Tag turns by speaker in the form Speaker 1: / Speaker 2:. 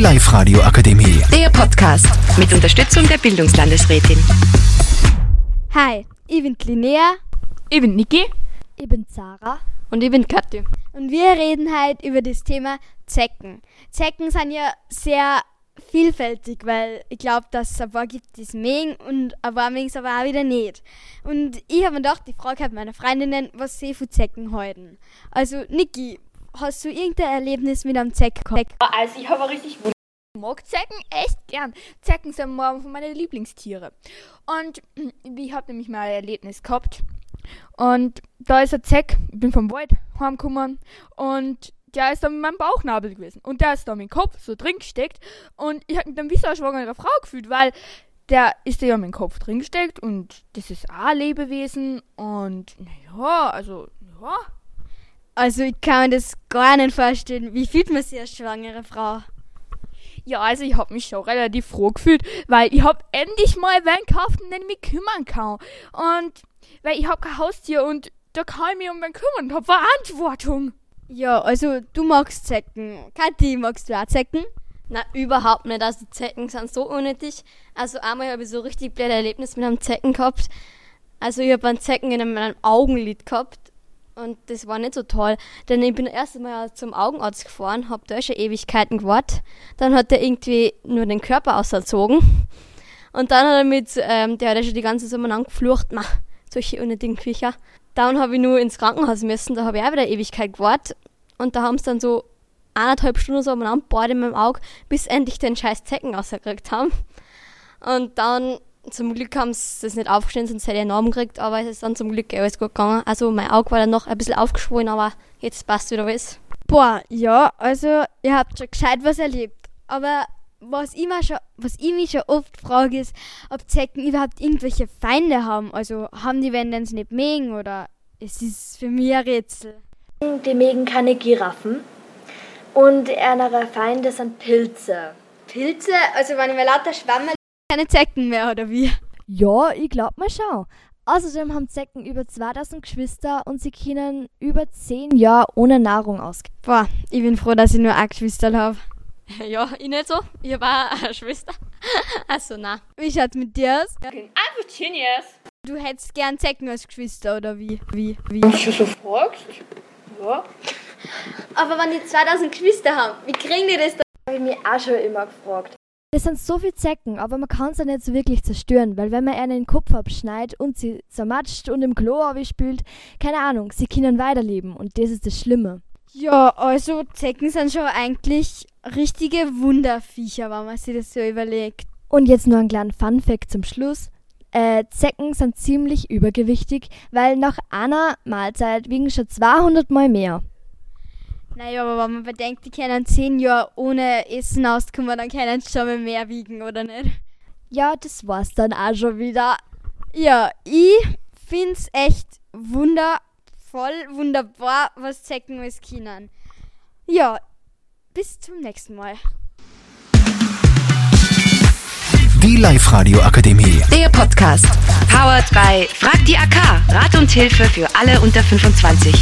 Speaker 1: Live-Radio Akademie.
Speaker 2: Der Podcast mit Unterstützung der Bildungslandesrätin.
Speaker 3: Hi, ich bin Linnea
Speaker 4: Ich bin Niki.
Speaker 3: Ich bin Sarah.
Speaker 4: Und ich bin Kathi.
Speaker 3: und wir reden heute über das Thema Zecken. Zecken sind ja sehr vielfältig, weil ich glaube, dass es ein paar gibt, die es mögen und ein paar mögen es aber auch wieder nicht. Und ich habe mir gedacht, die Frage hat meine Freundinnen, was sie von Zecken halten. Also, Niki, hast du irgendein Erlebnis mit einem Zeck gehabt?
Speaker 4: Also ich habe richtig ich mag Zecken echt gern. Zecken sind morgen von meinen Lieblingstiere. Und ich habe nämlich mal ein Erlebnis gehabt. Und da ist ein Zeck, ich bin vom Wald heimgekommen und der ist dann mit meinem Bauchnabel gewesen. Und der ist da mit dem Kopf so drin gesteckt. Und ich habe mich dann wie so eine schwangere Frau gefühlt, weil der ist ja mit dem Kopf drin gesteckt und das ist auch ein Lebewesen. Und naja, also, ja.
Speaker 3: Also, ich kann mir das gar nicht vorstellen. Wie fühlt man sich als schwangere Frau?
Speaker 4: Ja, also ich habe mich schon relativ froh gefühlt, weil ich habe endlich mal wen gekauft, um den ich mich kümmern kann. Und weil ich habe kein Haustier und da kann ich mich um wen kümmern und habe Verantwortung.
Speaker 3: Ja, also, du magst Zecken. Kathi, magst du auch Zecken?
Speaker 5: Na, überhaupt nicht. Also Zecken sind so unnötig. Also einmal habe ich so richtig blödes Erlebnis mit einem Zecken gehabt. Also ich habe einen Zecken in meinem Augenlid gehabt. Und das war nicht so toll. Denn ich bin erst einmal zum Augenarzt gefahren, habe da schon Ewigkeiten gewartet. Dann hat er irgendwie nur den Körper auserzogen. Und dann hat er mit, ähm, der hat ja schon die ganze Sommer lang geflucht, solche unnötigen Viecher. Dann habe ich nur ins Krankenhaus müssen, da habe ich auch wieder Ewigkeit gewartet. Und da haben sie dann so eineinhalb Stunden so umeinander bohrt in meinem Auge, bis endlich den scheiß Zecken rausgekriegt haben. Und dann, zum Glück haben sie das nicht aufgestellt, sonst hätte ich einen Narben gekriegt, aber es ist dann zum Glück alles gut gegangen. Also mein Auge war dann noch ein bisschen aufgeschwollen, aber jetzt passt wieder alles.
Speaker 3: Boah, ja, also ihr habt schon gescheit was erlebt. Aber was ich, mir schon, was ich mich schon oft frage, ist, ob Zecken überhaupt irgendwelche Feinde haben. Also haben die, wenn sie nicht mögen oder es ist für mich ein Rätsel.
Speaker 6: Die mögen keine Giraffen. Und ihre Feinde sind Pilze.
Speaker 3: Pilze, also wenn ich mir lauter Schwammerl keine Zecken mehr, oder wie?
Speaker 7: Ja, ich glaub mal schon. Außerdem haben Zecken über 2000 Geschwister und sie können über 10 Jahre ohne Nahrung ausgehen.
Speaker 3: Boah, ich bin froh, dass ich nur ein Geschwister habe.
Speaker 5: Ja, ich nicht so. Ich habe auch eine Schwester. Also na.
Speaker 3: Wie schaut's mit dir aus?
Speaker 4: Einfach Genius.
Speaker 3: Du hättest gern Zecken als Geschwister, oder wie? Wie? Wie?
Speaker 4: Wenn du so fragst. Ja.
Speaker 3: Aber wenn die 2000 Geschwister haben, wie kriegen die das dann?
Speaker 6: Habe ich mich auch schon immer gefragt.
Speaker 7: Das sind so viele Zecken, aber man kann sie nicht so wirklich zerstören, weil wenn man ihnen den Kopf abschneidet und sie zermatscht und im Klo spült, keine Ahnung, sie können weiterleben und das ist das Schlimme.
Speaker 3: Ja, also Zecken sind schon eigentlich richtige Wunderviecher, wenn man sich das so überlegt.
Speaker 7: Und jetzt nur ein kleiner Fun-Fact zum Schluss. Äh, Zecken sind ziemlich übergewichtig, weil nach einer Mahlzeit wiegen schon 200 Mal mehr.
Speaker 3: Naja, aber wenn man bedenkt, die können 10 Jahre ohne Essen auskommen, dann können sie schon mal mehr wiegen, oder nicht?
Speaker 7: Ja, das war's dann auch schon wieder.
Speaker 3: Ja, ich find's echt wundervoll, wunderbar, was Zecken alles können. Ja, bis zum nächsten Mal.
Speaker 1: Die Live-Radio Akademie.
Speaker 2: Der Podcast. Powered by Frag die AK. Rat und Hilfe für alle unter 25.